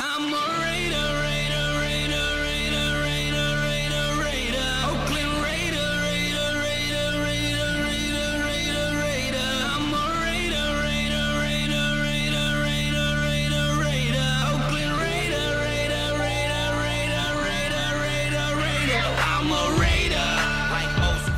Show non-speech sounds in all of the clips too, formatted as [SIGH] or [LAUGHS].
I'm a raider, raider, raider, raider, raider, raider, raider. Oakland raider, raider, raider, raider, raider, raider, raider. I'm a raider, raider, raider, raider, raider, raider, raider. Oakland raider, raider, raider, raider, raider, raider, raider. I'm a raider.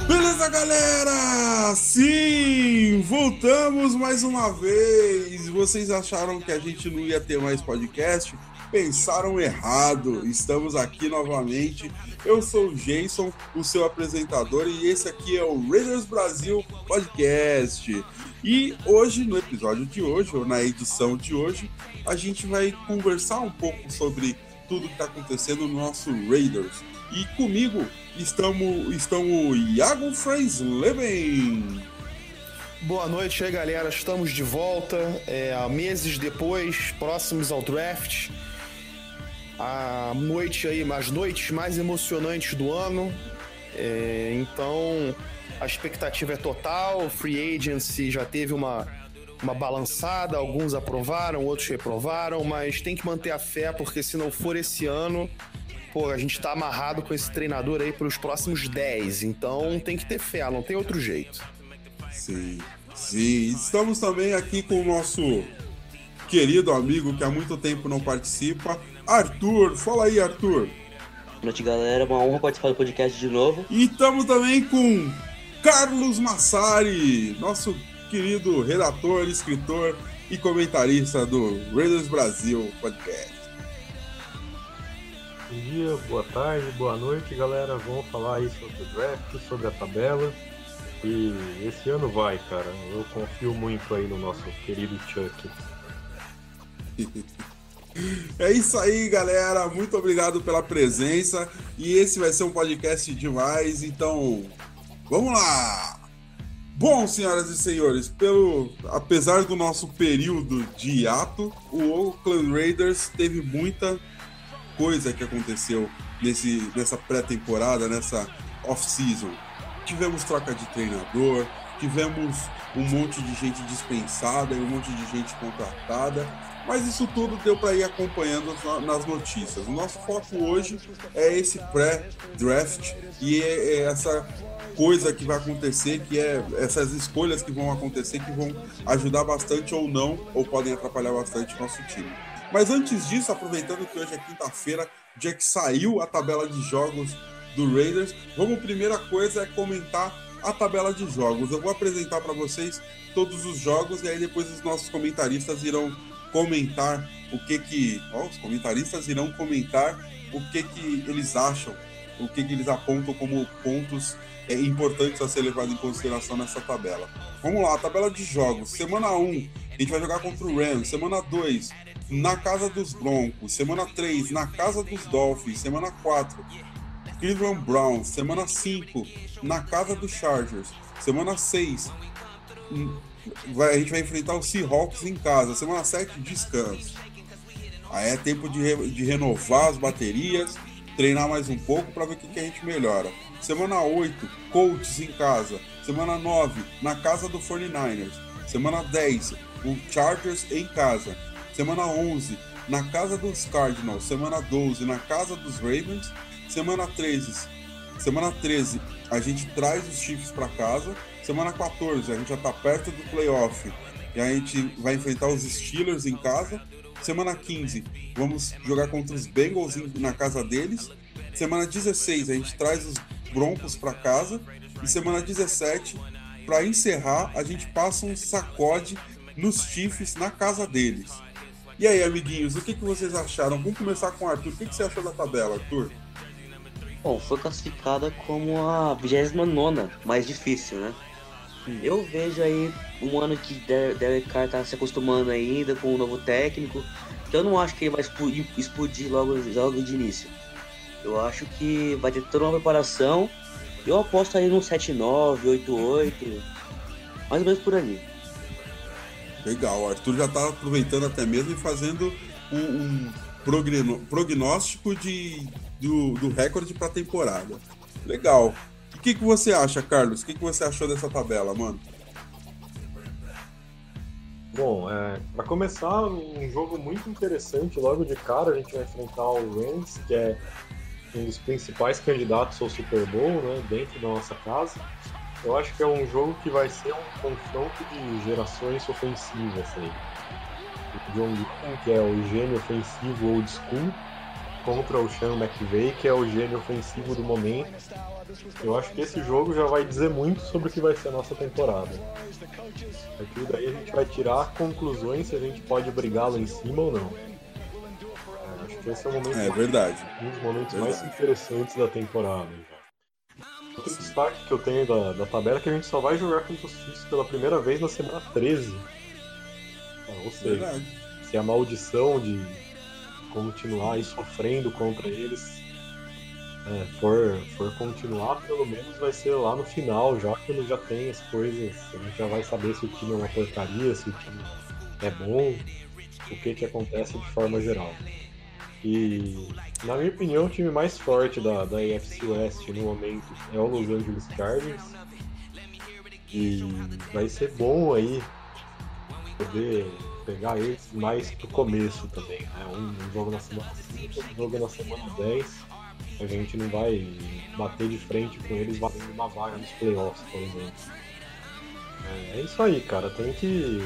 Beleza, galera? Sim, voltamos mais uma vez. Vocês acharam que a gente não ia ter mais podcast? Pensaram errado. Estamos aqui novamente. Eu sou o Jason, o seu apresentador, e esse aqui é o Raiders Brasil Podcast. E hoje, no episódio de hoje, ou na edição de hoje, a gente vai conversar um pouco sobre tudo que está acontecendo no nosso Raiders. E comigo estamos, estão o Iago Freisleben. Boa noite aí, galera. Estamos de volta, é, meses depois, próximos ao draft. A noite aí, as noites mais emocionantes do ano. É, então, a expectativa é total. Free Agency já teve uma, uma balançada, alguns aprovaram, outros reprovaram, mas tem que manter a fé, porque se não for esse ano, pô, a gente tá amarrado com esse treinador aí pelos próximos 10, então tem que ter fé, não tem outro jeito. Sim, sim. Estamos também aqui com o nosso querido amigo que há muito tempo não participa, Arthur. Fala aí, Arthur. Boa noite, galera. Uma honra participar do podcast de novo. E estamos também com Carlos Massari, nosso querido redator, escritor e comentarista do Raiders Brasil Podcast. Dia, boa tarde, boa noite, galera. Vamos falar aí sobre o draft, sobre a tabela. E esse ano vai, cara. Eu confio muito aí no nosso querido Chuck. [LAUGHS] É isso aí, galera. Muito obrigado pela presença. E esse vai ser um podcast demais. Então, vamos lá! Bom, senhoras e senhores, pelo apesar do nosso período de hiato, o Oakland Raiders teve muita coisa que aconteceu nesse, nessa pré-temporada, nessa off-season. Tivemos troca de treinador, tivemos um monte de gente dispensada e um monte de gente contratada, mas isso tudo deu para ir acompanhando nas notícias. O nosso foco hoje é esse pré-draft e é, é essa coisa que vai acontecer, que é essas escolhas que vão acontecer, que vão ajudar bastante ou não, ou podem atrapalhar bastante o nosso time. Mas antes disso, aproveitando que hoje é quinta-feira, dia que saiu a tabela de jogos do Raiders, vamos, primeira coisa é comentar a tabela de jogos. Eu vou apresentar para vocês todos os jogos e aí depois os nossos comentaristas irão comentar o que que, ó, os comentaristas irão comentar o que que eles acham, o que que eles apontam como pontos é, importantes a ser levado em consideração nessa tabela. Vamos lá, tabela de jogos. Semana 1, a gente vai jogar contra o Rams. Semana 2, na casa dos Broncos. Semana 3, na casa dos Dolphins. Semana 4, Cleveland Browns. Semana 5, na casa dos Chargers. Semana 6, vai, a gente vai enfrentar o Seahawks em casa. Semana 7, descanso. Aí é tempo de, re, de renovar as baterias, treinar mais um pouco para ver o que, que a gente melhora. Semana 8, Colts em casa. Semana 9, na casa do 49ers. Semana 10, o Chargers em casa. Semana 11, na casa dos Cardinals. Semana 12, na casa dos Ravens. Semana 13, semana 13, a gente traz os Chiefs para casa. Semana 14, a gente já está perto do playoff. E a gente vai enfrentar os Steelers em casa. Semana 15, vamos jogar contra os Bengals na casa deles. Semana 16, a gente traz os Broncos para casa. E semana 17, para encerrar, a gente passa um sacode nos Chiefs na casa deles. E aí, amiguinhos, o que, que vocês acharam? Vamos começar com o Arthur. O que, que você achou da tabela, Arthur? Bom, foi classificada como a 29 mais difícil, né? Eu vejo aí um ano que Derek Carr tá se acostumando ainda com o um novo técnico. Então eu não acho que ele vai explodir, explodir logo, logo de início. Eu acho que vai ter toda uma preparação. Eu aposto aí no 7-9, 8-8. Mais ou menos por ali. Legal, o Arthur já tá aproveitando até mesmo e fazendo um, um prognóstico de, do, do recorde para a temporada. Legal. O que, que você acha, Carlos? O que, que você achou dessa tabela, mano? Bom, é, para começar, um jogo muito interessante. Logo de cara, a gente vai enfrentar o Rams, que é um dos principais candidatos ao Super Bowl, né, dentro da nossa casa. Eu acho que é um jogo que vai ser um confronto de gerações ofensivas aí. O John Gruden, que é o gênio ofensivo old school, contra o Sean McVay, que é o gênio ofensivo do momento. Eu acho que esse jogo já vai dizer muito sobre o que vai ser a nossa temporada. A partir daí a gente vai tirar conclusões se a gente pode brigar lá em cima ou não. É, acho que esse é o momento é verdade. um dos momentos verdade. mais interessantes da temporada. Outro destaque que eu tenho da, da tabela é que a gente só vai jogar contra os Chiefs pela primeira vez na semana 13. Ah, Ou seja, Verdade. se a maldição de continuar aí sofrendo contra eles é, for, for continuar, pelo menos vai ser lá no final, já quando já tem as coisas, a gente já vai saber se o time é uma porcaria, se o time é bom, o que que acontece de forma geral. E, na minha opinião, o time mais forte da, da AFC West no momento é o Los Angeles Chargers. E vai ser bom aí poder pegar eles mais pro começo também. Né? Um, jogo na semana 5, um jogo na semana 10. A gente não vai bater de frente com eles valendo uma vaga nos playoffs, por exemplo. É, é isso aí, cara. Tem que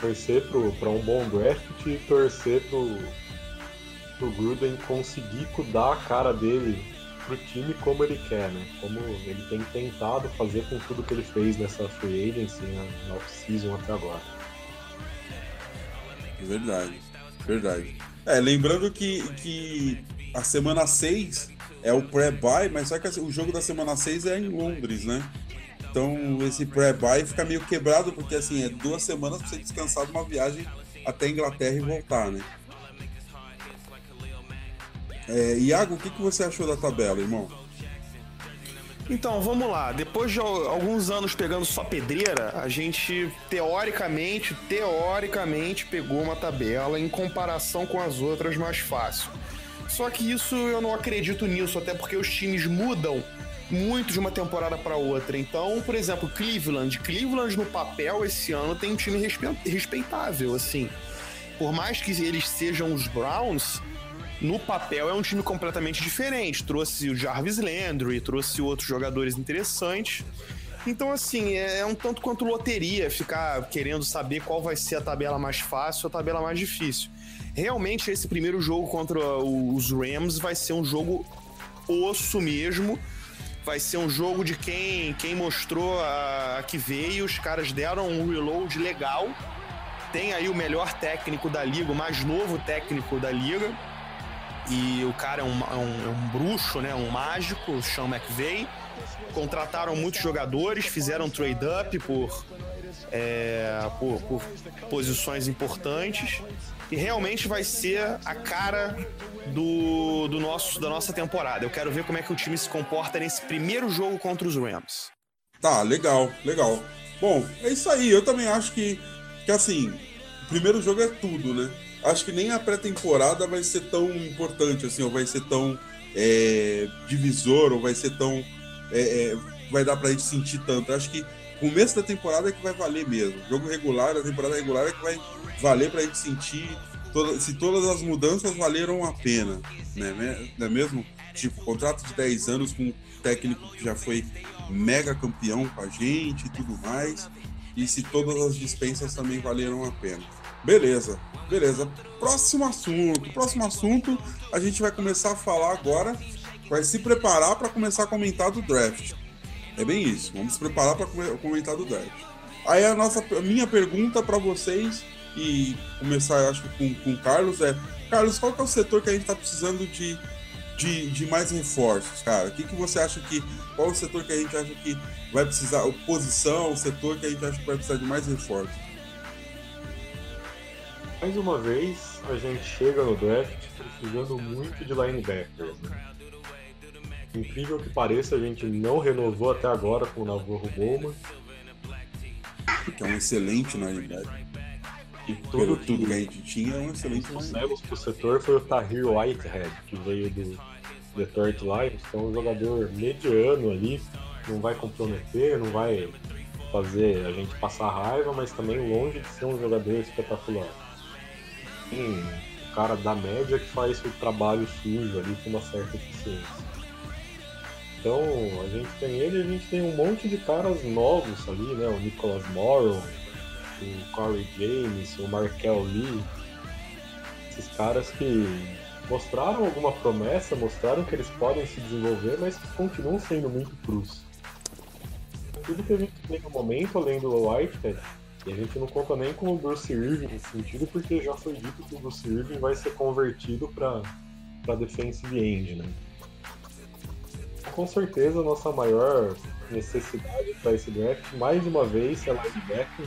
torcer pro, pra um bom draft e torcer pro, pro Gruden conseguir dar a cara dele pro time como ele quer, né? Como ele tem tentado fazer com tudo que ele fez nessa free agency, né? na off-season até agora. Verdade, verdade. É, lembrando que, que a semana 6 é o pré-buy, mas só que o jogo da semana 6 é em Londres, né? Então esse pré-buy fica meio quebrado, porque assim, é duas semanas pra você descansar de uma viagem até a Inglaterra e voltar, né? É, Iago, o que, que você achou da tabela, irmão? Então, vamos lá. Depois de al- alguns anos pegando só pedreira, a gente teoricamente, teoricamente pegou uma tabela em comparação com as outras mais fácil. Só que isso eu não acredito nisso, até porque os times mudam muito de uma temporada para outra. Então, por exemplo, Cleveland, Cleveland no papel esse ano tem um time respe- respeitável, assim. Por mais que eles sejam os Browns, no papel é um time completamente diferente. Trouxe o Jarvis Landry, trouxe outros jogadores interessantes. Então, assim, é um tanto quanto loteria ficar querendo saber qual vai ser a tabela mais fácil ou a tabela mais difícil. Realmente, esse primeiro jogo contra os Rams vai ser um jogo osso mesmo. Vai ser um jogo de quem, quem mostrou a, a que veio. Os caras deram um reload legal. Tem aí o melhor técnico da liga, o mais novo técnico da liga e o cara é um, é um, é um bruxo, né? Um mágico, o Sean McVay. Contrataram muitos jogadores, fizeram trade-up por, é, por, por posições importantes. E realmente vai ser a cara do, do nosso, da nossa temporada. Eu quero ver como é que o time se comporta nesse primeiro jogo contra os Rams. Tá, legal, legal. Bom, é isso aí. Eu também acho que, que assim, o primeiro jogo é tudo, né? Acho que nem a pré-temporada vai ser tão importante, assim, ou vai ser tão é, divisor, ou vai ser tão. é, é, vai dar pra gente sentir tanto. Acho que começo da temporada é que vai valer mesmo. Jogo regular, a temporada regular é que vai valer pra gente sentir toda- se todas as mudanças valeram a pena, né? Não é mesmo? Tipo, contrato de 10 anos com um técnico que já foi mega campeão com a gente e tudo mais. E se todas as dispensas também valeram a pena. Beleza, beleza. Próximo assunto. Próximo assunto, a gente vai começar a falar agora. Vai se preparar para começar a comentar do draft. É bem isso. Vamos se preparar para comentar do draft. Aí a nossa, a minha pergunta para vocês e começar, acho com, com o Carlos é, Carlos, qual que é o setor que a gente está precisando de, de, de mais reforços, cara? O que, que você acha que, qual o setor que a gente acha que vai precisar, posição, o setor que a gente acha que vai precisar de mais reforços? Mais uma vez, a gente chega no draft precisando muito de linebackers. Né? Incrível que pareça, a gente não renovou até agora com o Navarro Bowman. Que é um excelente linebacker. E Pelo tudo tudo que a que gente tinha, é um excelente linebacker. pro setor foi o Tahir Whitehead, que veio do Detroit Lions, que é um jogador mediano ali, não vai comprometer, não vai fazer a gente passar raiva, mas também longe de ser um jogador espetacular. Sim, o cara da média que faz o trabalho sujo ali com uma certa eficiência. Então a gente tem ele e a gente tem um monte de caras novos ali, né? O Nicholas Morrow, o Corey James, o Markel Lee. Esses caras que mostraram alguma promessa, mostraram que eles podem se desenvolver, mas que continuam sendo muito crus. Tudo que a gente tem no momento, além do Whitehead, e a gente não conta nem com o Bruce Irving nesse sentido, porque já foi dito que o Bruce Irving vai ser convertido para defensive end, né? Com certeza, nossa maior necessidade para esse draft, mais uma vez, é linebacker.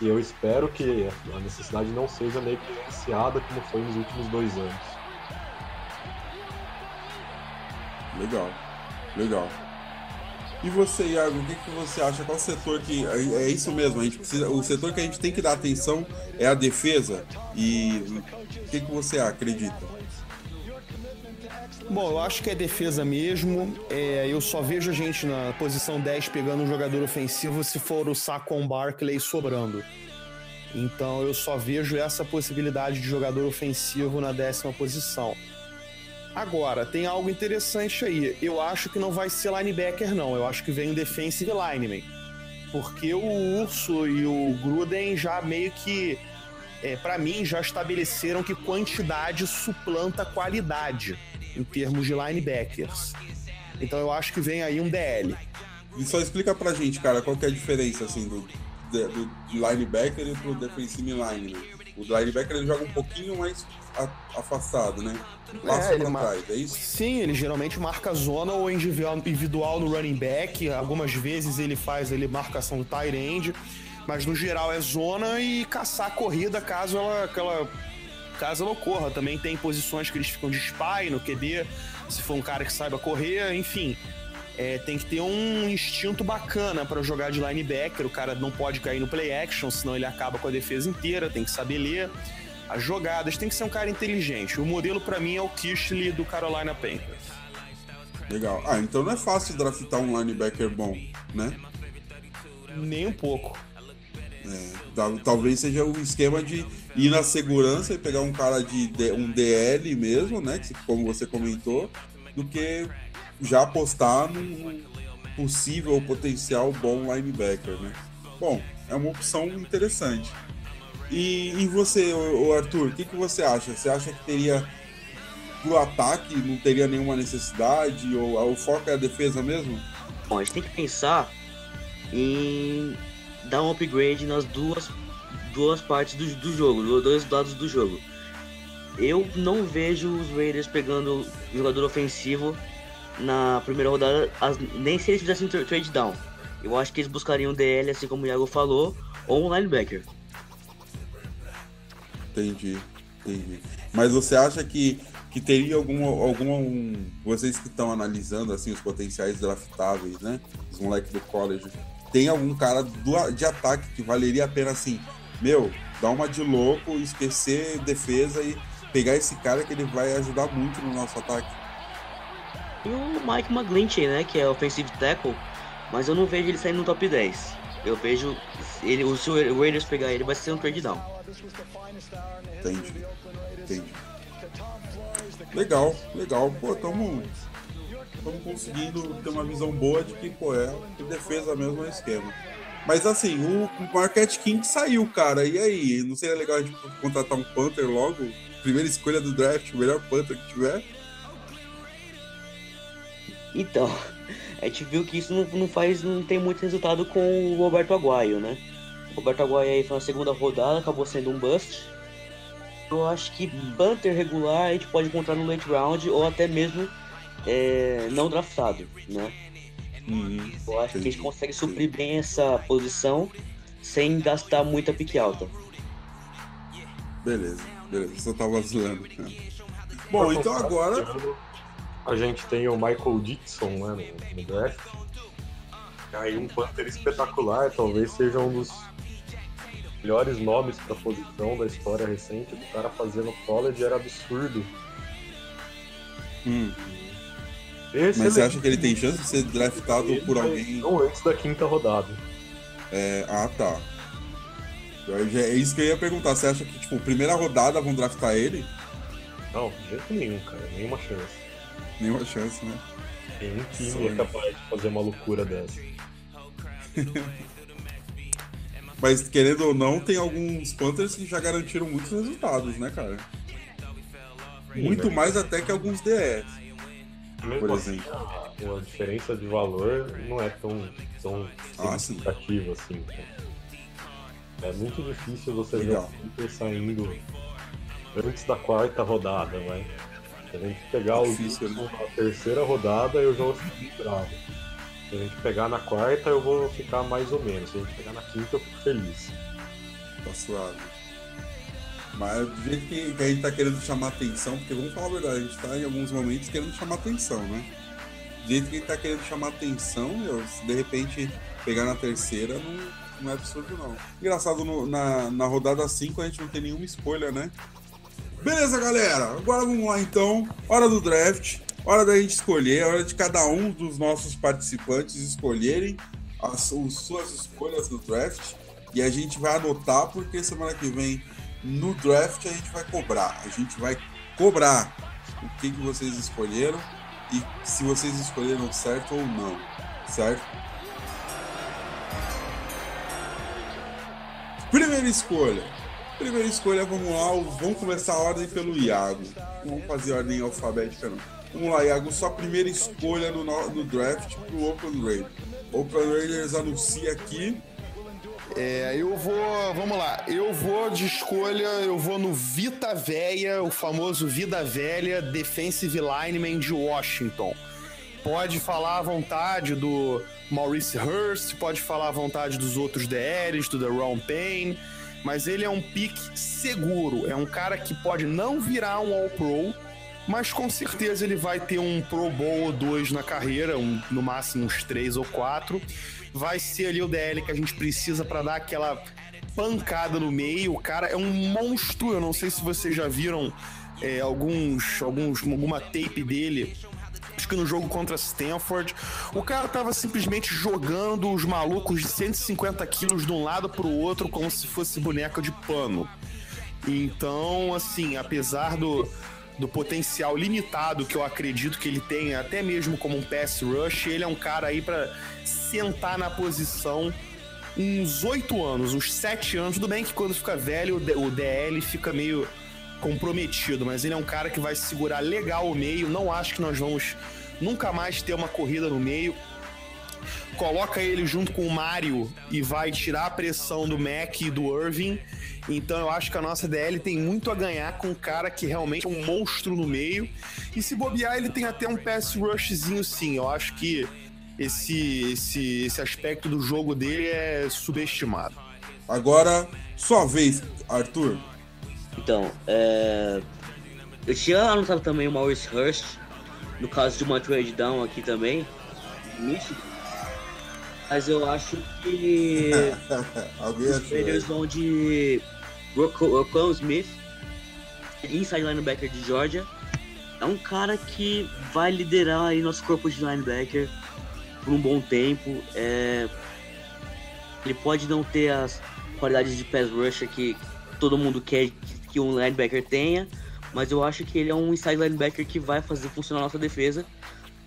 E eu espero que a necessidade não seja negligenciada como foi nos últimos dois anos. Legal, legal. E você, Iago, o que, que você acha? Qual setor que. É, é isso mesmo, a gente precisa. O setor que a gente tem que dar atenção é a defesa. E o que, que você acredita? Bom, eu acho que é defesa mesmo. É, eu só vejo a gente na posição 10 pegando um jogador ofensivo se for o Saquon Barkley sobrando. Então eu só vejo essa possibilidade de jogador ofensivo na décima posição. Agora, tem algo interessante aí. Eu acho que não vai ser linebacker, não. Eu acho que vem um defensive lineman. Porque o Urso e o Gruden já meio que, é, para mim, já estabeleceram que quantidade suplanta qualidade em termos de linebackers. Então eu acho que vem aí um DL. E só explica pra gente, cara, qual que é a diferença, assim, do, do, linebacker e pro defensive lineman. O linebacker ele joga um pouquinho mais afastado, né? Passa é, pra trás, é isso? Sim, ele geralmente marca zona ou individual no running back. Algumas vezes ele faz ele marcação do tight end. Mas no geral é zona e caçar a corrida caso ela, aquela, caso ela ocorra. Também tem posições que eles ficam de spy no QB, se for um cara que saiba correr, enfim. É, tem que ter um instinto bacana para jogar de linebacker. O cara não pode cair no play action, senão ele acaba com a defesa inteira. Tem que saber ler as jogadas, tem que ser um cara inteligente. O modelo para mim é o Kishley do Carolina Panthers. Legal. Ah, então não é fácil draftar um linebacker bom, né? Nem um pouco. É, talvez seja o esquema de ir na segurança e pegar um cara de um DL mesmo, né? Como você comentou, do que já apostar num possível potencial bom linebacker, né? Bom, é uma opção interessante. E, e você, o Arthur, o que, que você acha? Você acha que teria pro ataque não teria nenhuma necessidade? Ou o foco é a defesa mesmo? Bom, a gente tem que pensar em dar um upgrade nas duas, duas partes do, do jogo, dois lados do jogo. Eu não vejo os Raiders pegando jogador ofensivo na primeira rodada, as, nem se eles fizessem trade down. Eu acho que eles buscariam DL, assim como o Iago falou, ou um linebacker. Entendi, entendi. Mas você acha que, que teria alguma, alguma um, vocês que estão analisando assim os potenciais draftáveis, né? Os moleques do college, tem algum cara do, de ataque que valeria a pena assim, meu, dar uma de louco, esquecer defesa e pegar esse cara que ele vai ajudar muito no nosso ataque? E o Mike McGlinchey, né, que é offensive tackle, mas eu não vejo ele saindo no top 10. Eu vejo ele, se o Raiders pegar ele, vai ser um trade down. Entendi. Entendi. Legal, legal. Pô, tamo, tamo conseguindo ter uma visão boa de que, pô, é que defesa mesmo é esquema. Mas assim, o Marquette King saiu, cara. E aí? Não seria legal a gente contratar um Panther logo? Primeira escolha do draft, o melhor Panther que tiver? Então, [LAUGHS] a gente viu que isso não, não faz, não tem muito resultado com o Roberto Aguayo, né? O Roberto Aguayo aí foi na segunda rodada, acabou sendo um bust. Eu acho que Panther regular a gente pode encontrar no late round ou até mesmo é, não draftado, né? Uhum, eu acho que a gente consegue suprir bem essa posição sem gastar muita pique alta. Beleza, beleza, só tava zoando. Né? Bom, então agora. A gente tem o Michael Dixon né, no, no draft. Aí um Panther espetacular, talvez seja um dos melhores nomes para posição da história recente. O cara fazendo college era absurdo. Hum. Mas você acha que ele tem chance de ser draftado por alguém? Não antes da quinta rodada. É, ah, tá. É isso que eu ia perguntar. Você acha que, tipo, primeira rodada vão draftar ele? Não, de jeito nenhum, cara. Nenhuma chance. Nenhuma chance, né? Nenhum time é capaz de fazer uma loucura dessa. [LAUGHS] Mas, querendo ou não, tem alguns Panthers que já garantiram muitos resultados, né, cara? Muito mais até que alguns DS. Mesmo por assim, exemplo. A, a, diferença de valor não é tão, tão ah, significativa assim. É muito difícil você Legal. ver o saindo antes da quarta rodada, vai. Se a gente pegar é difícil, o né? na terceira rodada, eu já vou ficar bravo. Se a gente pegar na quarta, eu vou ficar mais ou menos. Se a gente pegar na quinta, eu fico feliz. Tá suave. Mas do jeito que, a gente tá querendo chamar atenção, porque vamos falar a verdade, a gente tá em alguns momentos querendo chamar atenção, né? Do jeito que a gente tá querendo chamar atenção, eu, se de repente pegar na terceira, não, não é absurdo não. Engraçado, no, na, na rodada 5 a gente não tem nenhuma escolha, né? Beleza, galera. Agora vamos lá então. Hora do draft. Hora da gente escolher. Hora de cada um dos nossos participantes escolherem as, as suas escolhas do draft. E a gente vai anotar porque semana que vem no draft a gente vai cobrar. A gente vai cobrar o que, que vocês escolheram e se vocês escolheram certo ou não. Certo? Primeira escolha. Primeira escolha, vamos lá, vamos começar a ordem pelo Iago. Não vamos fazer ordem alfabética, não. Vamos lá, Iago, sua primeira escolha no, no draft pro Oakland Raiders. Oakland Raiders anuncia aqui. É, eu vou, vamos lá, eu vou de escolha, eu vou no Vita Velha, o famoso Vida Velha Defensive Lineman de Washington. Pode falar à vontade do Maurice Hurst, pode falar à vontade dos outros DLs, do Ron Payne mas ele é um pick seguro. É um cara que pode não virar um All-Pro, mas com certeza ele vai ter um Pro Bowl ou dois na carreira, um, no máximo uns três ou quatro. Vai ser ali o DL que a gente precisa para dar aquela pancada no meio. O cara é um monstro. Eu não sei se vocês já viram é, alguns, alguns, alguma tape dele acho que no jogo contra Stanford, o cara tava simplesmente jogando os malucos de 150 quilos de um lado pro outro como se fosse boneca de pano. Então, assim, apesar do, do potencial limitado que eu acredito que ele tem, até mesmo como um pass rush, ele é um cara aí para sentar na posição uns oito anos, uns sete anos. Tudo bem que quando fica velho, o DL fica meio comprometido, mas ele é um cara que vai segurar legal o meio. Não acho que nós vamos nunca mais ter uma corrida no meio. Coloca ele junto com o Mario e vai tirar a pressão do Mac e do Irving. Então eu acho que a nossa DL tem muito a ganhar com um cara que realmente é um monstro no meio. E se bobear, ele tem até um pass rushzinho sim. Eu acho que esse, esse, esse aspecto do jogo dele é subestimado. Agora, sua vez, Arthur. Então, é... eu tinha anotado também o Maurice Hurst, no caso de uma trade down aqui também, Michigan. Mas eu acho que [LAUGHS] os Raiders vão de Rocco Smith, inside linebacker de Georgia. É um cara que vai liderar aí nosso corpo de linebacker por um bom tempo. É... Ele pode não ter as qualidades de pass rusher que todo mundo quer que um linebacker tenha, mas eu acho que ele é um inside linebacker que vai fazer funcionar a nossa defesa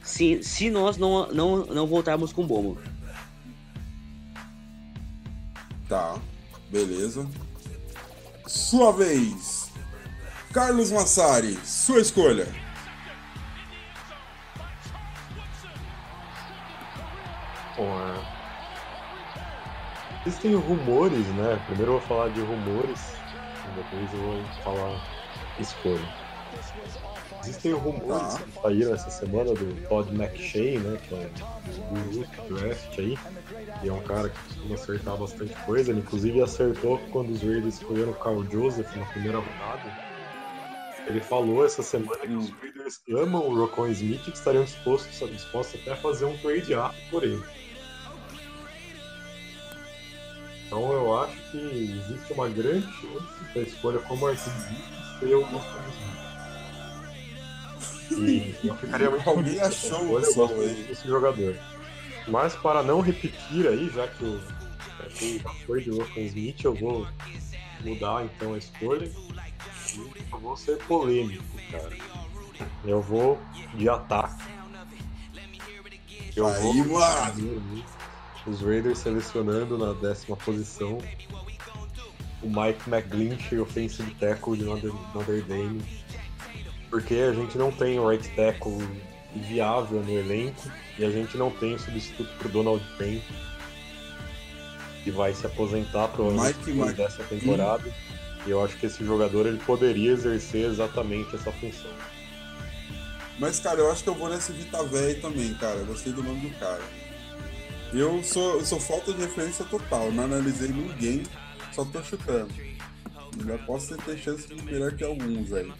se, se nós não, não, não voltarmos com bomba. Tá, beleza. Sua vez. Carlos Massari, sua escolha. É... Existem rumores, né? Primeiro eu vou falar de rumores, depois eu vou falar escolha. Existem rumores que saíram essa semana do Todd McShay, né? Que é o guru draft aí. E é um cara que costuma acertar bastante coisa. Ele inclusive acertou quando os Raiders escolheram o Carl Joseph na primeira rodada. Ele falou essa semana que os Raiders amam o Rocon Smith e que estariam dispostos, dispostos até a fazer um trade up por ele. Então eu acho que existe uma grande chance da escolha como Arthur ser o Rocon Smith. E eu ficaria muito Alguém achou esse jogador. Mas para não repetir aí, já que o, foi de Rokan Smith, eu vou mudar então a escolha. E eu vou ser polêmico, cara. Eu vou de ataque. Eu Aí, vou mano. os Raiders selecionando na décima posição o Mike McGlinchey, offensive tackle de Notre Dame. Porque a gente não tem o right tackle viável no elenco e a gente não tem o substituto pro Donald Penn que vai se aposentar provavelmente Mike, dessa temporada. E eu acho que esse jogador ele poderia exercer exatamente essa função. Mas, cara, eu acho que eu vou nesse Vita Véi também, cara. Eu gostei do nome do cara. Eu sou, eu sou falta de referência total. Não analisei ninguém, só tô chutando. Já posso ter chance de melhor que alguns aí.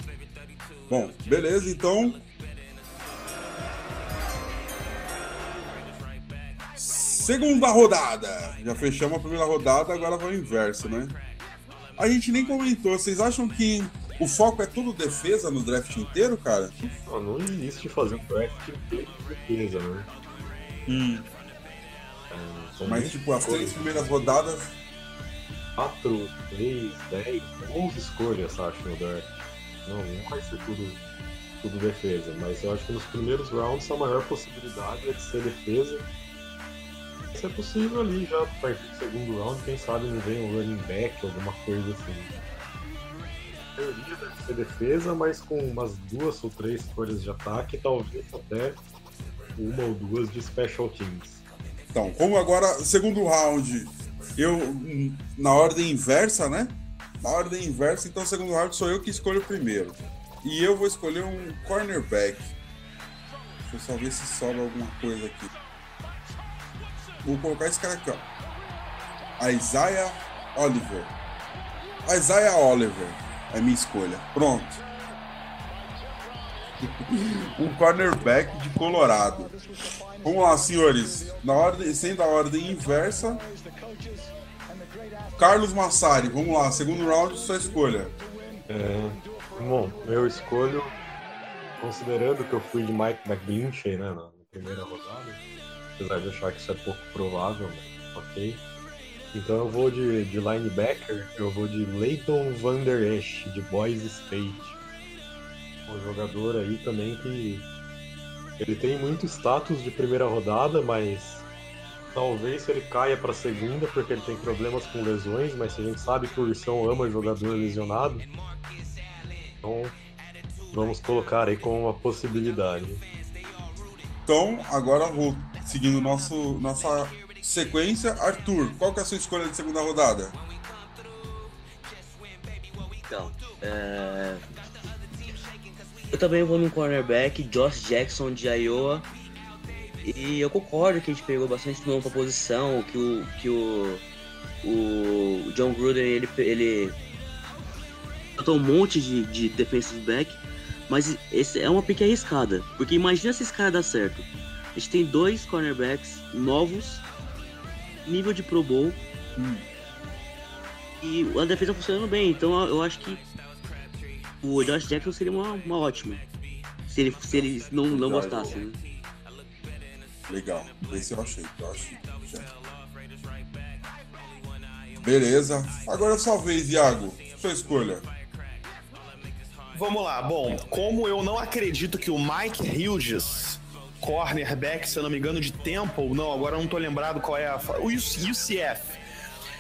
Bom, beleza, então Segunda rodada. Já fechamos a primeira rodada, agora vai o inverso, né? A gente nem comentou. Vocês acham que o foco é tudo defesa no draft inteiro, cara? Não, não existe fazer um draft de defesa, né? Hum. É, Mas, tipo, as três primeiras rodadas. 4, 3, 10, 11 escolhas, acho, no draft. Não, não vai ser tudo, tudo defesa. Mas eu acho que nos primeiros rounds a maior possibilidade é de ser defesa se é possível ali já a partir do segundo round, quem sabe não vem um running back, alguma coisa assim. A teoria deve ser defesa, mas com umas duas ou três escolhas de ataque, talvez até uma ou duas de special teams. Então, como agora, segundo round, eu na ordem inversa, né? Na ordem inversa, então segundo round sou eu que escolho primeiro. E eu vou escolher um cornerback. Deixa eu só ver se sobra alguma coisa aqui. Vou colocar esse cara aqui, ó. Isaiah Oliver. Isaiah Oliver é minha escolha. Pronto. [LAUGHS] um cornerback de Colorado. Vamos lá, senhores. Na ordem, sendo a ordem inversa. Carlos Massari, vamos lá. Segundo round, sua escolha. É, bom, eu escolho, considerando que eu fui de Mike McGlinchey né, na primeira rodada apesar de achar que isso é pouco provável, ok. Então eu vou de, de linebacker, eu vou de Leighton Van Der Esch, de Boise State. Um jogador aí também que ele tem muito status de primeira rodada, mas talvez ele caia para segunda porque ele tem problemas com lesões, mas a gente sabe que o Ursão ama jogador lesionado. Então vamos colocar aí como uma possibilidade. Então, agora vou seguindo nosso, nossa sequência. Arthur, qual que é a sua escolha de segunda rodada? Então, é... eu também vou no cornerback, Josh Jackson de Iowa. E eu concordo que a gente pegou bastante pra posição, que o, que o, o John Gruden ele, ele botou um monte de, de defensive back, mas esse é uma pique arriscada, porque imagina se esse cara dá certo. A gente tem dois cornerbacks novos, nível de Pro Bowl. Hum. E a defesa funcionando bem, então eu acho que o Josh Jackson seria uma, uma ótima. Se ele, se ele não, não gostasse, né? Legal, esse eu achei, eu achei. Beleza, agora é sua vez, Iago. Sua escolha. Vamos lá, bom, como eu não acredito que o Mike Hughes cornerback, se eu não me engano, de Temple. Não, agora não tô lembrado qual é a. O UCF.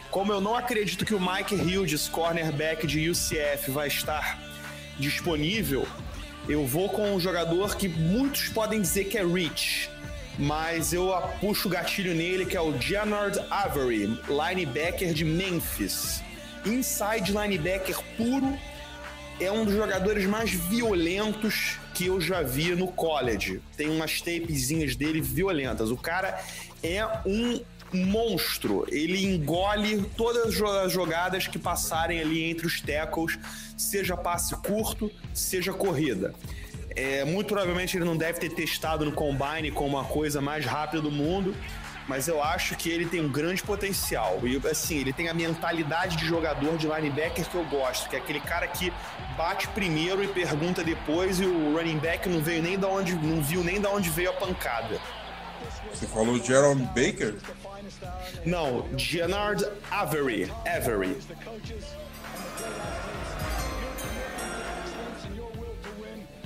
Como eu não acredito que o Mike Hughes, cornerback de UCF, vai estar disponível, eu vou com um jogador que muitos podem dizer que é rich, mas eu puxo o gatilho nele, que é o Gianard Avery, linebacker de Memphis. Inside linebacker puro, é um dos jogadores mais violentos que eu já vi no college. Tem umas tapezinhas dele violentas. O cara é um monstro. Ele engole todas as jogadas que passarem ali entre os tackles, seja passe curto, seja corrida. É, muito provavelmente ele não deve ter testado no combine como a coisa mais rápida do mundo, mas eu acho que ele tem um grande potencial. E assim, ele tem a mentalidade de jogador de linebacker que eu gosto, que é aquele cara que bate primeiro e pergunta depois, e o running back não veio nem da onde, não viu nem da onde veio a pancada. Você falou Jerome Baker? Não, Gianard Avery. Avery.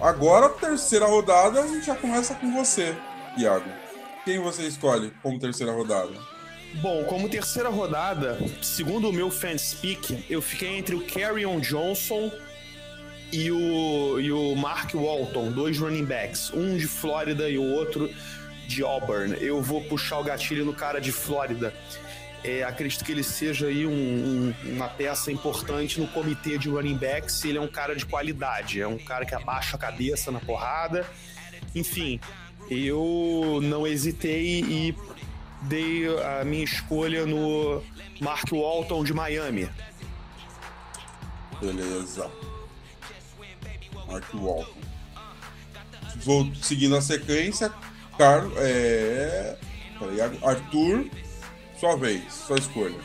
Agora, terceira rodada, a gente já começa com você, Iago. Quem você escolhe como terceira rodada? Bom, como terceira rodada, segundo o meu fanspeak, eu fiquei entre o Carrion Johnson e o, e o Mark Walton, dois running backs, um de Flórida e o outro de Auburn. Eu vou puxar o gatilho no cara de Flórida. É, acredito que ele seja aí um, um, uma peça importante no comitê de running backs. Ele é um cara de qualidade, é um cara que abaixa a cabeça na porrada. Enfim, eu não hesitei e dei a minha escolha no Mark Walton de Miami. Beleza. Mark Walton. Vou seguindo a sequência. Carlos, é... Arthur, sua vez, sua escolha.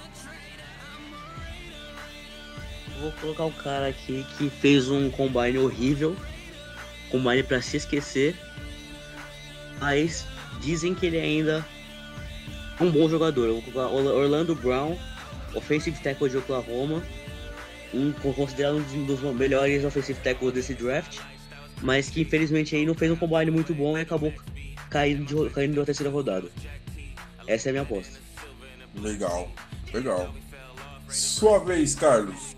Vou colocar um cara aqui que fez um combine horrível, combine para se esquecer, mas dizem que ele ainda é um bom jogador. Eu vou colocar Orlando Brown, offensive tackle de Oklahoma, um considerado um dos melhores offensive tackles desse draft, mas que infelizmente aí não fez um combine muito bom e acabou caindo, de, caindo terceira rodada. Essa é a minha aposta. Legal, legal. Sua vez, Carlos.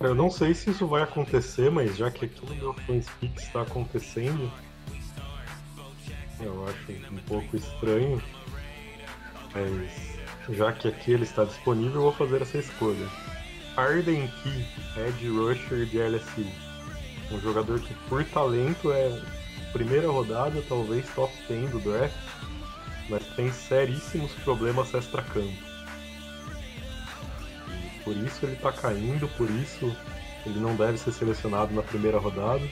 Eu não sei se isso vai acontecer, mas já que aqui no meu FansPix está acontecendo, eu acho um pouco estranho. Mas já que aqui ele está disponível, eu vou fazer essa escolha. Arden Key, Edge Rusher de LSU. Um jogador que por talento é primeira rodada, talvez top 10 do draft, mas tem seríssimos problemas extra-campo. Por isso ele está caindo, por isso ele não deve ser selecionado na primeira rodada.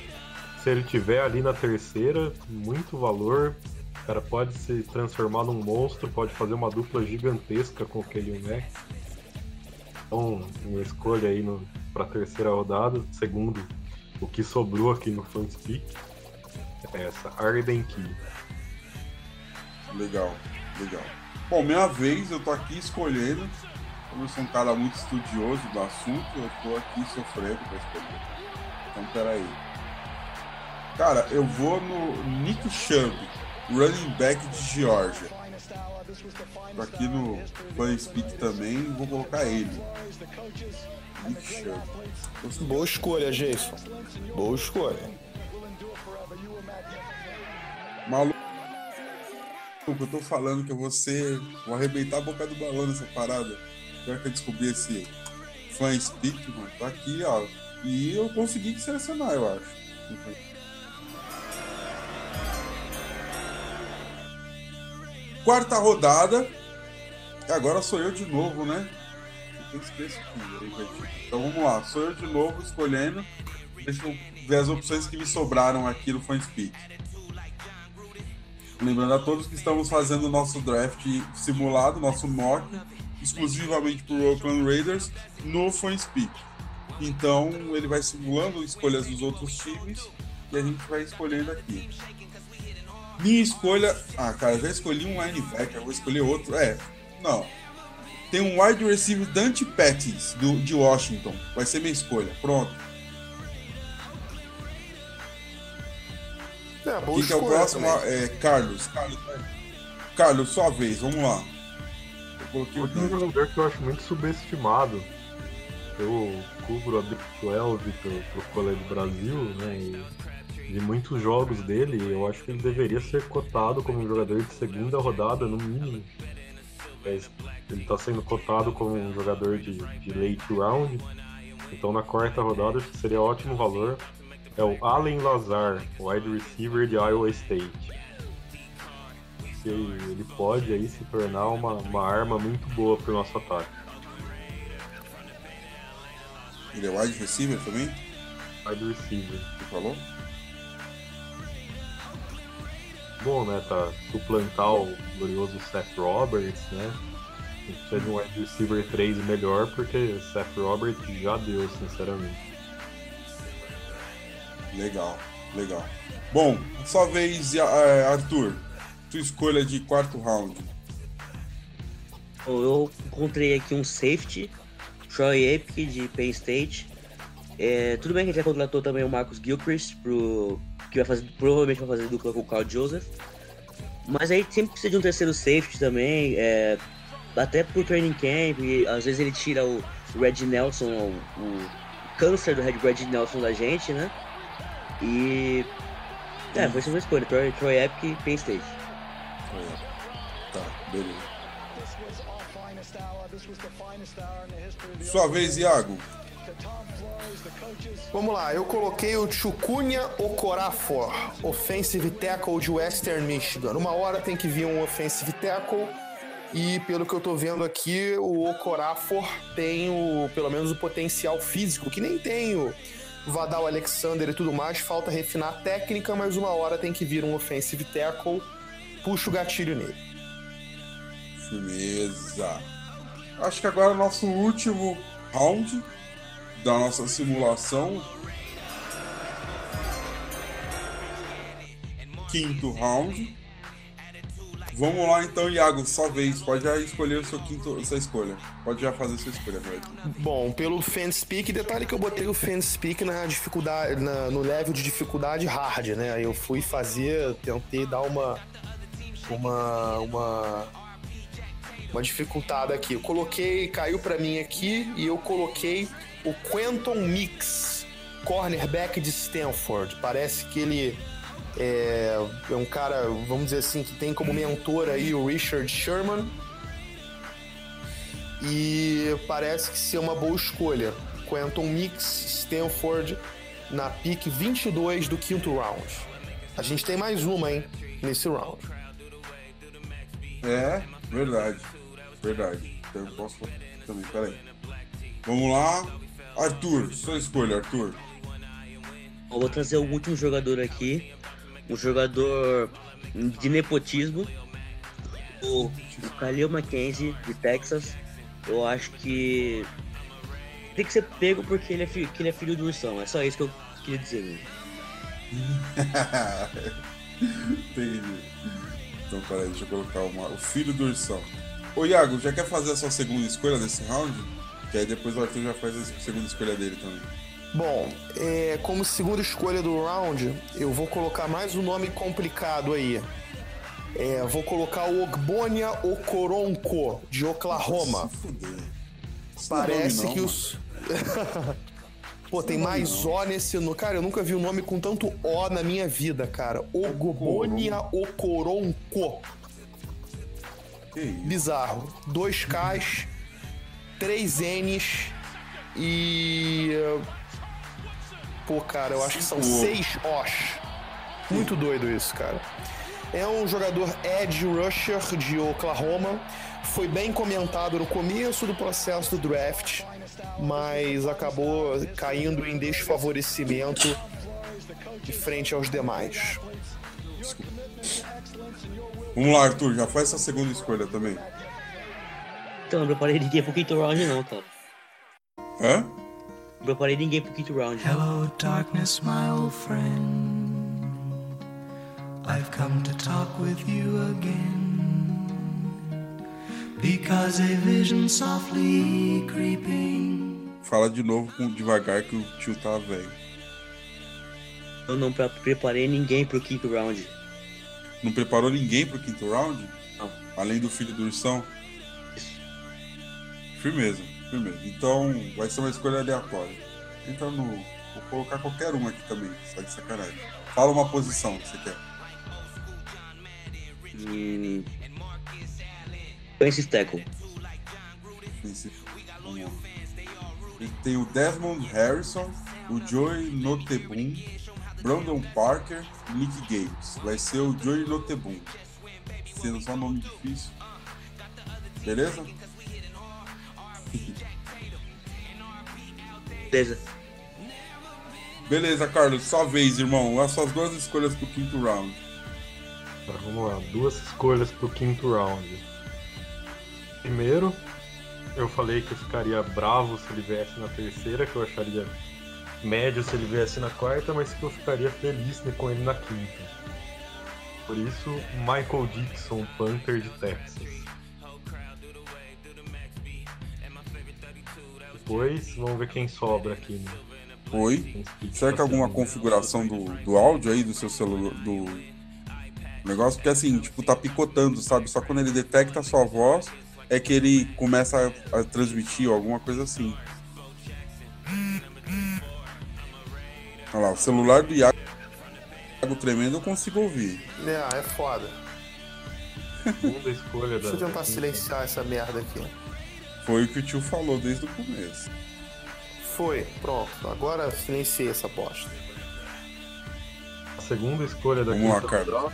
Se ele tiver ali na terceira, muito valor. O cara pode se transformar num monstro, pode fazer uma dupla gigantesca com o Kelly Mack. Então, minha escolha aí para a terceira rodada, segundo o que sobrou aqui no Fanspeak, é essa, Arden Key. Legal, legal. Bom, minha vez, eu tô aqui escolhendo. Como eu sou um cara muito estudioso do assunto, eu tô aqui sofrendo pra escolher. Então, peraí. Cara, eu vou no Nick Chubb, running back de Georgia. Tô aqui no Fanspeak também, vou colocar ele. Nick Chubb. Boa escolha, Jason. Boa escolha. Eu tô falando que eu vou ser. Vou arrebentar a boca do balão nessa parada. Já que eu descobri esse fan speak, mano, tá aqui, ó. E eu consegui selecionar, eu acho. Quarta rodada. Agora sou eu de novo, né? Então vamos lá, sou eu de novo escolhendo. Deixa eu ver as opções que me sobraram aqui no FanSpeak. Lembrando a todos que estamos fazendo o nosso draft simulado, nosso mock, exclusivamente para o Oakland Raiders no FanSpeak. Então ele vai simulando escolhas dos outros times e a gente vai escolhendo aqui. Minha escolha. Ah, cara, já escolhi um linebacker, vou escolher outro. É, não. Tem um wide receiver Dante Pettis, do, de Washington. Vai ser minha escolha. Pronto. É, Quem que é o próximo? É, Carlos. Carlos. Carlos, sua vez, vamos lá. Eu coloquei o um jogador que eu acho muito subestimado. Eu cubro a Big 12 pro, pro Colégio Brasil, né? E de muitos jogos dele, eu acho que ele deveria ser cotado como um jogador de segunda rodada, no mínimo. Ele está sendo cotado como um jogador de, de late round, então na quarta rodada acho que seria ótimo valor. É o Allen Lazar, wide receiver de Iowa State. Ele, ele pode aí se tornar uma, uma arma muito boa para o nosso ataque. Ele é wide receiver também? Wide receiver. Você falou? bom, né? Pra suplantar o glorioso Seth Roberts, né? A gente precisa de um wide receiver 3 melhor, porque Seth Roberts já deu, sinceramente. Legal, Legal. Bom, sua vez, é, Arthur. Sua escolha de quarto round. Eu encontrei aqui um safety, Troy Epic de Penn State. É, tudo bem que a gente já contratou também o Marcus Gilchrist, pro, que vai fazer, provavelmente vai fazer dupla com o Carl Joseph. Mas aí sempre precisa de um terceiro safety também, é, até pro training camp, e às vezes ele tira o Red Nelson, o, o câncer do Red Nelson da gente, né? E. É, foi uma escolha, Troy, Troy Epic e Penn State. Tá, beleza. Sua vez, Iago. Vamos lá, eu coloquei o Chukunya Okorafor, offensive tackle de Western Michigan. Uma hora tem que vir um offensive tackle e pelo que eu tô vendo aqui, o Okorafor tem o, pelo menos o potencial físico, que nem tem o Vadal Alexander e tudo mais, falta refinar a técnica, mas uma hora tem que vir um offensive tackle, puxa o gatilho nele. Firmeza. Acho que agora é o nosso último round da nossa simulação. Quinto round. Vamos lá então, Iago, sua vez. Pode já escolher o seu quinto, sua escolha. Pode já fazer sua escolha, Fred. Bom, pelo Fanspeak, detalhe que eu botei o Fanspeak na dificuldade, na, no level de dificuldade hard, né? Eu fui fazer, tentei dar uma uma uma uma dificultada aqui. Eu coloquei, caiu para mim aqui e eu coloquei o Quentin Mix, cornerback de Stanford. Parece que ele é, é, um cara, vamos dizer assim, que tem como mentor aí o Richard Sherman. E parece que ser uma boa escolha. Quentin Mix, Stanford, na pick 22 do quinto round. A gente tem mais uma, hein, nesse round. É, verdade. Verdade. Então eu posso também, peraí. Vamos lá. Arthur, sua escolha, Arthur. Eu vou trazer o último jogador aqui um jogador de nepotismo, o, Khalil Mackenzie, de Texas. Eu acho que tem que ser pego porque ele é, filho, ele é filho do Ursão. É só isso que eu queria dizer. Né? [LAUGHS] Entendi. Então, peraí, deixa eu colocar uma, o filho do Ursão. Ô, Iago, já quer fazer a sua segunda escolha desse round? Que aí depois o Arthur já faz a segunda escolha dele também. Bom, é, como segunda escolha do round, eu vou colocar mais um nome complicado aí. É, vou colocar o Ogbonia Okoronko, de Oklahoma. Parece não, que os. [LAUGHS] Pô, tem mais O nesse. No... Cara, eu nunca vi um nome com tanto O na minha vida, cara. Ogbonia Okoronko. Bizarro. Dois Ks, três Ns e Pô, cara, eu acho que são seis Osh. Muito doido isso, cara. É um jogador edge rusher de Oklahoma. Foi bem comentado no começo do processo do draft, mas acabou caindo em desfavorecimento de frente aos demais. Vamos lá, Arthur, já faz essa segunda escolha também. Então, não preparei ninguém pro quinto round, não, cara. Hã? Não preparei ninguém pro quinto round. Hello, darkness, my old friend. I've come to talk with you again. Because a vision softly creeping. Fala de novo com devagar que o tio tá velho. Eu não preparei ninguém pro quinto round. Não preparou ninguém pro quinto round? Não. Além do filho do ursão? Firmeza. Firmeza. Então vai ser uma escolha aleatória. Entra no. Vou colocar qualquer um aqui também, só de sacanagem. Fala uma posição que você quer. Hum. Francis. Ele tem o Desmond Harrison, o Joey Notebum, Brandon Parker e Nick Gates. Vai ser o Joey Notebum. Sendo só um nome difícil. Beleza? Beleza. Beleza, Carlos, sua vez, irmão. As suas duas escolhas pro quinto round. Tá, vamos lá, duas escolhas pro quinto round. Primeiro, eu falei que eu ficaria bravo se ele viesse na terceira, que eu acharia médio se ele viesse na quarta, mas que eu ficaria feliz com ele na quinta. Por isso, Michael Dixon, Panther de Texas. Depois, vamos ver quem sobra aqui. Né? Oi? Será que alguma configuração do, do áudio aí do seu celular, do negócio? Porque assim, tipo, tá picotando, sabe? Só quando ele detecta a sua voz é que ele começa a, a transmitir alguma coisa assim. Olha lá, o celular do Iago tremendo eu consigo ouvir. É, é foda. Segunda escolha Deixa eu tentar silenciar essa merda aqui. Foi o que o tio falou desde o começo. Foi, pronto. Agora silenciei essa bosta. A segunda escolha da Vamos quinta rodada.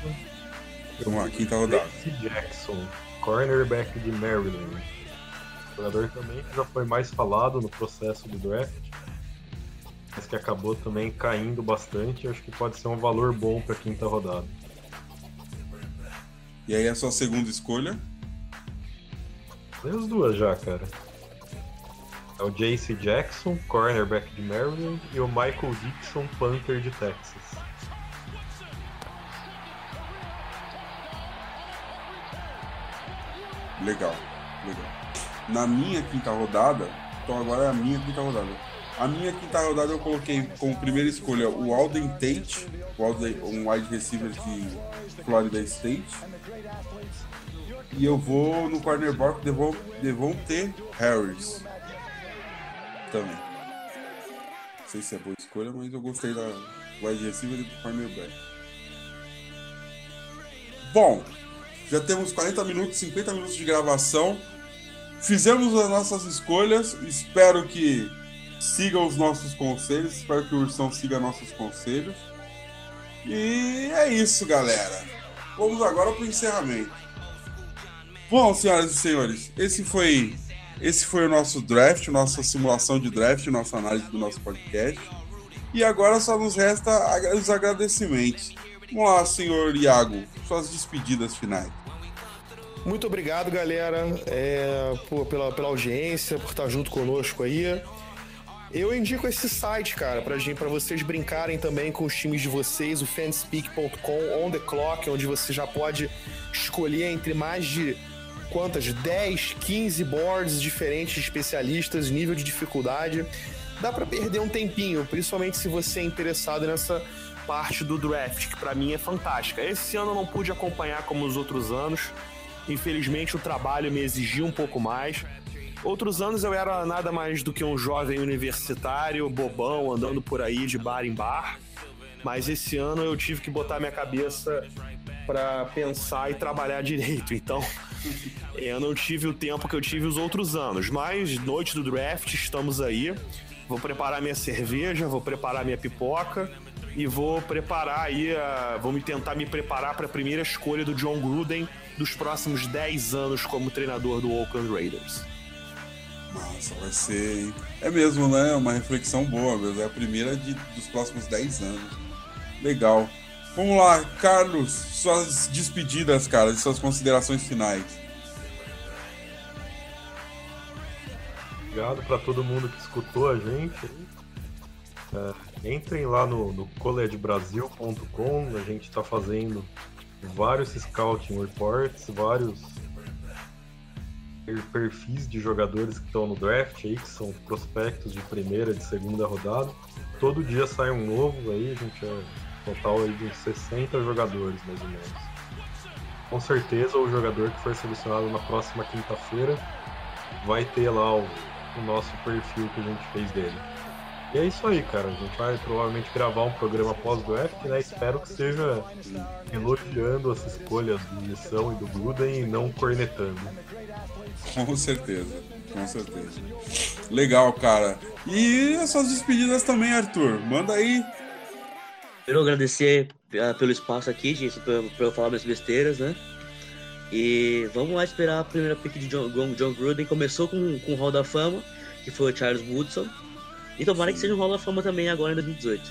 Vamos lá, quinta rodada. Jackson, cornerback de Maryland. Jogador também que já foi mais falado no processo do draft, mas que acabou também caindo bastante. Acho que pode ser um valor bom para quinta rodada. E aí a sua segunda escolha? Tem as duas já, cara. É o JC Jackson, cornerback de Maryland, e o Michael Dixon, Panther de Texas. Legal, legal. Na minha quinta rodada, então agora é a minha quinta rodada. A minha quinta rodada eu coloquei como primeira escolha o Alden Tate, um wide receiver de Florida State. E eu vou no cornerback Devon, Devontae Harris. Também. Não sei se é boa escolha, mas eu gostei da wide receiver e do cornerback. Bom, já temos 40 minutos, 50 minutos de gravação. Fizemos as nossas escolhas. Espero que sigam os nossos conselhos. Espero que o Ursão siga nossos conselhos. E é isso, galera. Vamos agora para o encerramento. Bom, senhoras e senhores, esse foi esse foi o nosso draft, nossa simulação de draft, nossa análise do nosso podcast. E agora só nos resta os agradecimentos. Vamos lá, senhor Iago, suas despedidas finais. Muito obrigado, galera, é, pô, pela, pela audiência, por estar junto conosco aí. Eu indico esse site, cara, pra, gente, vocês brincarem também com os times de vocês, o fanspeak.com, on the clock, onde você já pode escolher entre mais de quantas? 10, 15 boards diferentes especialistas, nível de dificuldade. Dá para perder um tempinho, principalmente se você é interessado nessa parte do draft, que para mim é fantástica. Esse ano eu não pude acompanhar como os outros anos. Infelizmente o trabalho me exigiu um pouco mais. Outros anos eu era nada mais do que um jovem universitário, bobão, andando por aí de bar em bar. Mas esse ano eu tive que botar minha cabeça para pensar e trabalhar [LAUGHS] direito. Então, eu não tive o tempo que eu tive os outros anos. Mas noite do draft, estamos aí. Vou preparar minha cerveja, vou preparar minha pipoca e vou preparar aí, a, vou me tentar me preparar para a primeira escolha do John Gruden dos próximos 10 anos como treinador do Oakland Raiders. Nossa, vai ser. É mesmo, né? Uma reflexão boa, mesmo. É a primeira de, dos próximos 10 anos. Legal. Vamos lá, Carlos, suas despedidas, cara, suas considerações finais. Obrigado para todo mundo que escutou a gente. É, entrem lá no, no a gente está fazendo vários scouting reports, vários perfis de jogadores que estão no draft aí, que são prospectos de primeira, de segunda rodada. Todo dia sai um novo aí, a gente é total de uns 60 jogadores mais ou menos. Com certeza o jogador que for selecionado na próxima quinta-feira vai ter lá o, o nosso perfil que a gente fez dele. E é isso aí, cara. A gente vai provavelmente gravar um programa pós-draft, né? Espero que seja elogiando as escolhas do Missão e do Gruden e não cornetando. Com certeza, com certeza. Legal, cara. E as suas despedidas também, Arthur. Manda aí. Quero agradecer uh, pelo espaço aqui, gente, pra, pra eu falar minhas besteiras, né? E vamos lá esperar a primeira pick de John, John Gruden. Começou com, com o Hall da Fama, que foi o Charles Woodson. E tomara que seja um Hall da Fama também agora em 2018.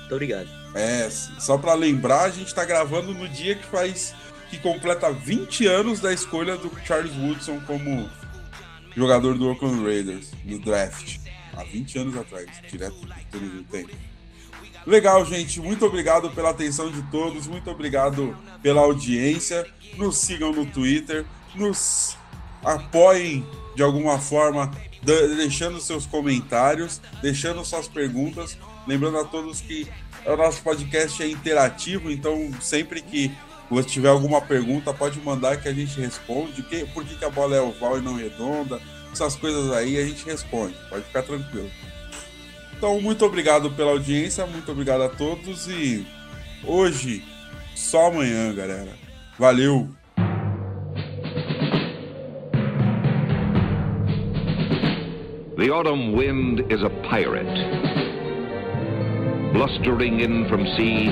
Muito obrigado. É, só pra lembrar, a gente tá gravando no dia que faz. que completa 20 anos da escolha do Charles Woodson como jogador do Oakland Raiders, no draft. há 20 anos atrás, direto do tempo. Legal, gente. Muito obrigado pela atenção de todos. Muito obrigado pela audiência. Nos sigam no Twitter. Nos apoiem de alguma forma, deixando seus comentários, deixando suas perguntas. Lembrando a todos que o nosso podcast é interativo, então sempre que você tiver alguma pergunta, pode mandar que a gente responde. Que, por que, que a bola é oval e não redonda? Essas coisas aí a gente responde. Pode ficar tranquilo. Então, muito obrigado pela audiência, muito obrigado a todos e hoje, só amanhã, galera. Valeu! The autumn wind is a pirate, blustering in from sea.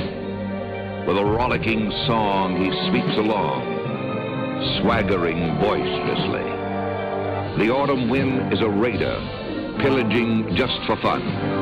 With a rollicking song, he sweeps along, swaggering boisterously. The autumn wind is a raider, pillaging just for fun.